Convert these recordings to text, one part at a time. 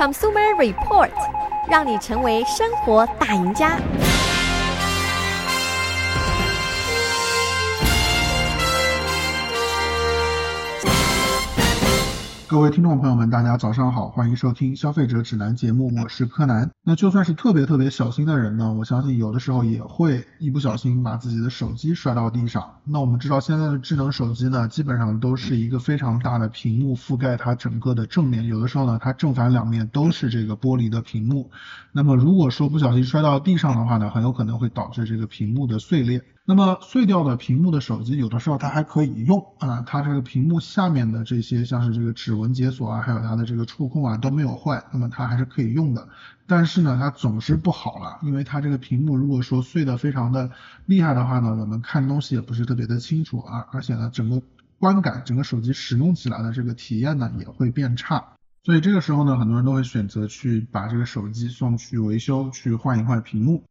Consumer Report，让你成为生活大赢家。各位听众朋友们，大家早上好，欢迎收听消费者指南节目，我是柯南。那就算是特别特别小心的人呢，我相信有的时候也会一不小心把自己的手机摔到地上。那我们知道现在的智能手机呢，基本上都是一个非常大的屏幕覆盖它整个的正面，有的时候呢，它正反两面都是这个玻璃的屏幕。那么如果说不小心摔到地上的话呢，很有可能会导致这个屏幕的碎裂。那么碎掉的屏幕的手机，有的时候它还可以用啊，它这个屏幕下面的这些像是这个指纹解锁啊，还有它的这个触控啊都没有坏，那么它还是可以用的。但是呢，它总是不好了，因为它这个屏幕如果说碎得非常的厉害的话呢，我们看东西也不是特别的清楚啊，而且呢，整个观感，整个手机使用起来的这个体验呢也会变差。所以这个时候呢，很多人都会选择去把这个手机送去维修，去换一换屏幕。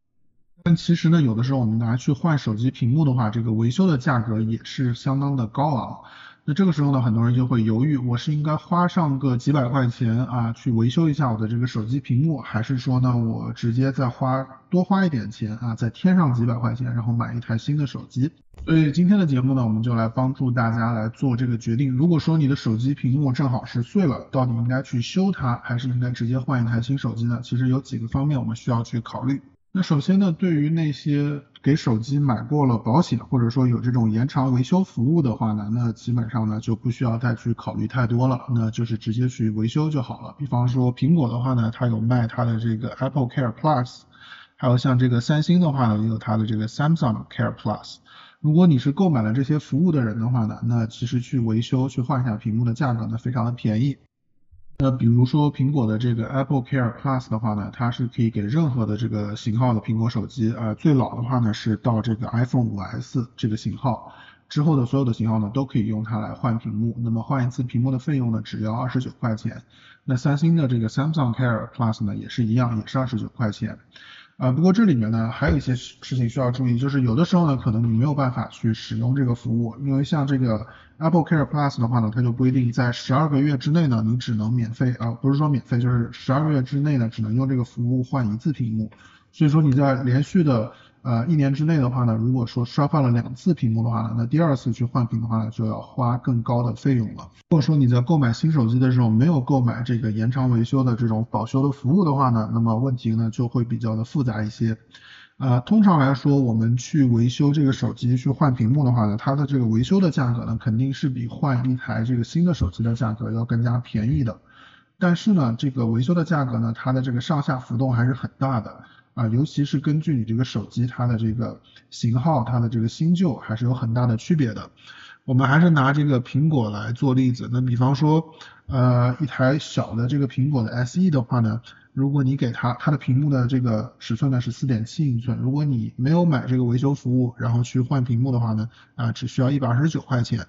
但其实呢，有的时候我们拿去换手机屏幕的话，这个维修的价格也是相当的高昂。那这个时候呢，很多人就会犹豫，我是应该花上个几百块钱啊，去维修一下我的这个手机屏幕，还是说呢，我直接再花多花一点钱啊，再添上几百块钱，然后买一台新的手机？所以今天的节目呢，我们就来帮助大家来做这个决定。如果说你的手机屏幕正好是碎了，到底应该去修它，还是应该直接换一台新手机呢？其实有几个方面我们需要去考虑。那首先呢，对于那些给手机买过了保险，或者说有这种延长维修服务的话呢，那基本上呢就不需要再去考虑太多了，那就是直接去维修就好了。比方说苹果的话呢，它有卖它的这个 Apple Care Plus，还有像这个三星的话呢，也有它的这个 Samsung Care Plus。如果你是购买了这些服务的人的话呢，那其实去维修去换一下屏幕的价格呢，非常的便宜。那比如说苹果的这个 Apple Care Plus 的话呢，它是可以给任何的这个型号的苹果手机，呃，最老的话呢是到这个 iPhone 5S 这个型号，之后的所有的型号呢都可以用它来换屏幕。那么换一次屏幕的费用呢只要二十九块钱。那三星的这个 Samsung Care Plus 呢也是一样，也是二十九块钱。啊，不过这里面呢还有一些事情需要注意，就是有的时候呢可能你没有办法去使用这个服务，因为像这个 Apple Care Plus 的话呢，它就规定在十二个月之内呢，你只能免费啊，不是说免费，就是十二个月之内呢只能用这个服务换一次屏幕，所以说你在连续的呃一年之内的话呢，如果说摔坏了两次屏幕的话呢，那第二次去换屏的话呢就要花更高的费用了。如果说你在购买新手机的时候没有购买这个延长维修的这种保修的服务的话呢，那么问题呢就会比较的复杂一些。呃，通常来说，我们去维修这个手机去换屏幕的话呢，它的这个维修的价格呢肯定是比换一台这个新的手机的价格要更加便宜的。但是呢，这个维修的价格呢，它的这个上下浮动还是很大的啊，尤其是根据你这个手机它的这个型号，它的这个新旧还是有很大的区别的。我们还是拿这个苹果来做例子，那比方说，呃，一台小的这个苹果的 SE 的话呢，如果你给它它的屏幕的这个尺寸呢是四点七英寸，如果你没有买这个维修服务，然后去换屏幕的话呢，啊、只需要一百二十九块钱。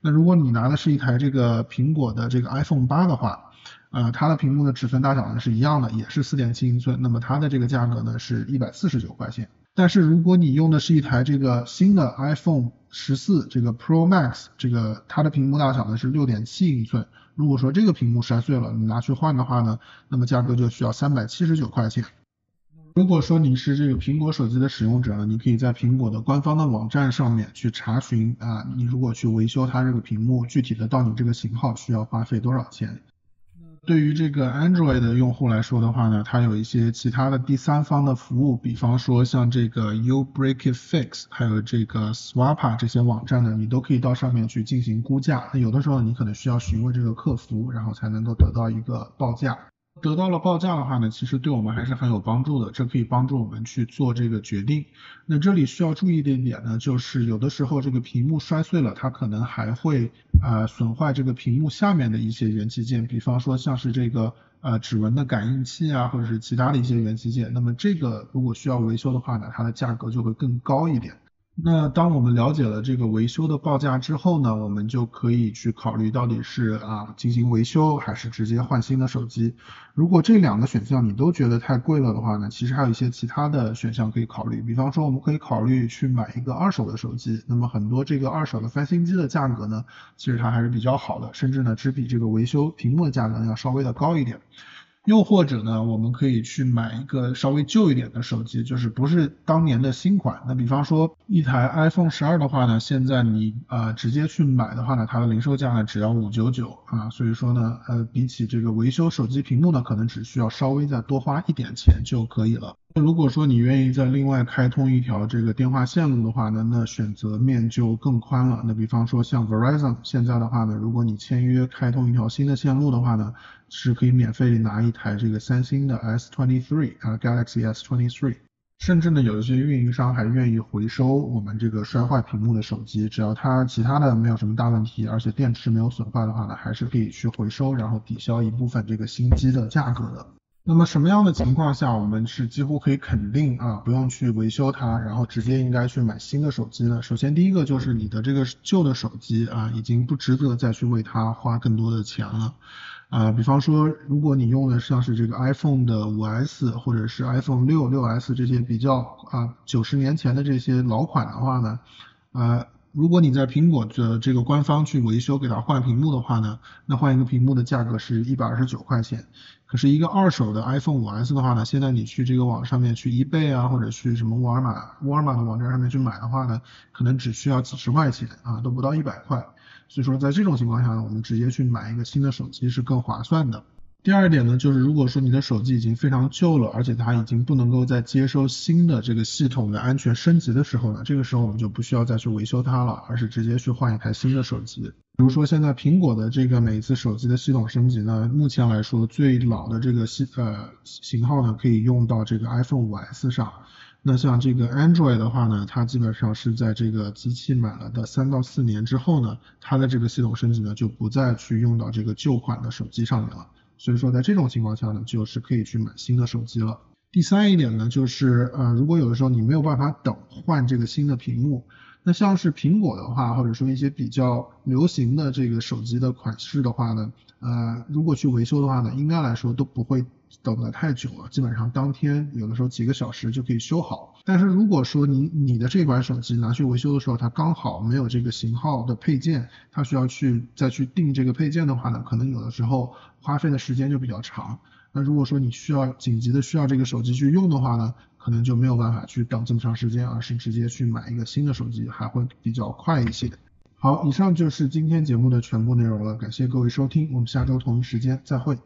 那如果你拿的是一台这个苹果的这个 iPhone 八的话，呃，它的屏幕的尺寸大小呢是一样的，也是四点七英寸，那么它的这个价格呢是一百四十九块钱。但是如果你用的是一台这个新的 iPhone 十四这个 Pro Max，这个它的屏幕大小呢是六点七英寸。如果说这个屏幕摔碎了，你拿去换的话呢，那么价格就需要三百七十九块钱。如果说你是这个苹果手机的使用者呢，你可以在苹果的官方的网站上面去查询啊，你如果去维修它这个屏幕，具体的到你这个型号需要花费多少钱。对于这个 Android 的用户来说的话呢，它有一些其他的第三方的服务，比方说像这个 uBreakitFix，还有这个 Swappa 这些网站呢，你都可以到上面去进行估价。那有的时候你可能需要询问这个客服，然后才能够得到一个报价。得到了报价的话呢，其实对我们还是很有帮助的，这可以帮助我们去做这个决定。那这里需要注意的一点呢，就是有的时候这个屏幕摔碎了，它可能还会呃损坏这个屏幕下面的一些元器件，比方说像是这个呃指纹的感应器啊，或者是其他的一些元器件。那么这个如果需要维修的话呢，它的价格就会更高一点。那当我们了解了这个维修的报价之后呢，我们就可以去考虑到底是啊进行维修还是直接换新的手机。如果这两个选项你都觉得太贵了的话呢，其实还有一些其他的选项可以考虑。比方说，我们可以考虑去买一个二手的手机。那么很多这个二手的翻新机的价格呢，其实它还是比较好的，甚至呢只比这个维修屏幕的价格要稍微的高一点。又或者呢，我们可以去买一个稍微旧一点的手机，就是不是当年的新款。那比方说一台 iPhone 十二的话呢，现在你呃直接去买的话呢，它的零售价呢只要五九九啊，所以说呢，呃比起这个维修手机屏幕呢，可能只需要稍微再多花一点钱就可以了。那如果说你愿意再另外开通一条这个电话线路的话呢，那选择面就更宽了。那比方说像 Verizon 现在的话呢，如果你签约开通一条新的线路的话呢，是可以免费拿一台这个三星的 S23 啊 Galaxy S23，甚至呢有一些运营商还愿意回收我们这个摔坏屏幕的手机，只要它其他的没有什么大问题，而且电池没有损坏的话呢，还是可以去回收，然后抵消一部分这个新机的价格的。那么什么样的情况下，我们是几乎可以肯定啊，不用去维修它，然后直接应该去买新的手机呢？首先第一个就是你的这个旧的手机啊，已经不值得再去为它花更多的钱了。啊，比方说，如果你用的像是这个 iPhone 的 5S 或者是 iPhone 6、6S 这些比较啊九十年前的这些老款的话呢，呃。如果你在苹果的这个官方去维修给它换屏幕的话呢，那换一个屏幕的价格是一百二十九块钱。可是一个二手的 iPhone 5S 的话呢，现在你去这个网上面去 eBay 啊，或者去什么沃尔玛、沃尔玛的网站上面去买的话呢，可能只需要几十块钱啊，都不到一百块。所以说在这种情况下呢，我们直接去买一个新的手机是更划算的。第二点呢，就是如果说你的手机已经非常旧了，而且它已经不能够再接收新的这个系统的安全升级的时候呢，这个时候我们就不需要再去维修它了，而是直接去换一台新的手机。比如说现在苹果的这个每一次手机的系统升级呢，目前来说最老的这个系呃型号呢，可以用到这个 iPhone 5S 上。那像这个 Android 的话呢，它基本上是在这个机器买了的三到四年之后呢，它的这个系统升级呢就不再去用到这个旧款的手机上面了。所以说，在这种情况下呢，就是可以去买新的手机了。第三一点呢，就是呃，如果有的时候你没有办法等换这个新的屏幕，那像是苹果的话，或者说一些比较流行的这个手机的款式的话呢，呃，如果去维修的话呢，应该来说都不会等得太久了，基本上当天有的时候几个小时就可以修好。但是如果说你你的这款手机拿去维修的时候，它刚好没有这个型号的配件，它需要去再去订这个配件的话呢，可能有的时候花费的时间就比较长。那如果说你需要紧急的需要这个手机去用的话呢，可能就没有办法去等这么长时间，而是直接去买一个新的手机，还会比较快一些。好，以上就是今天节目的全部内容了，感谢各位收听，我们下周同一时间再会。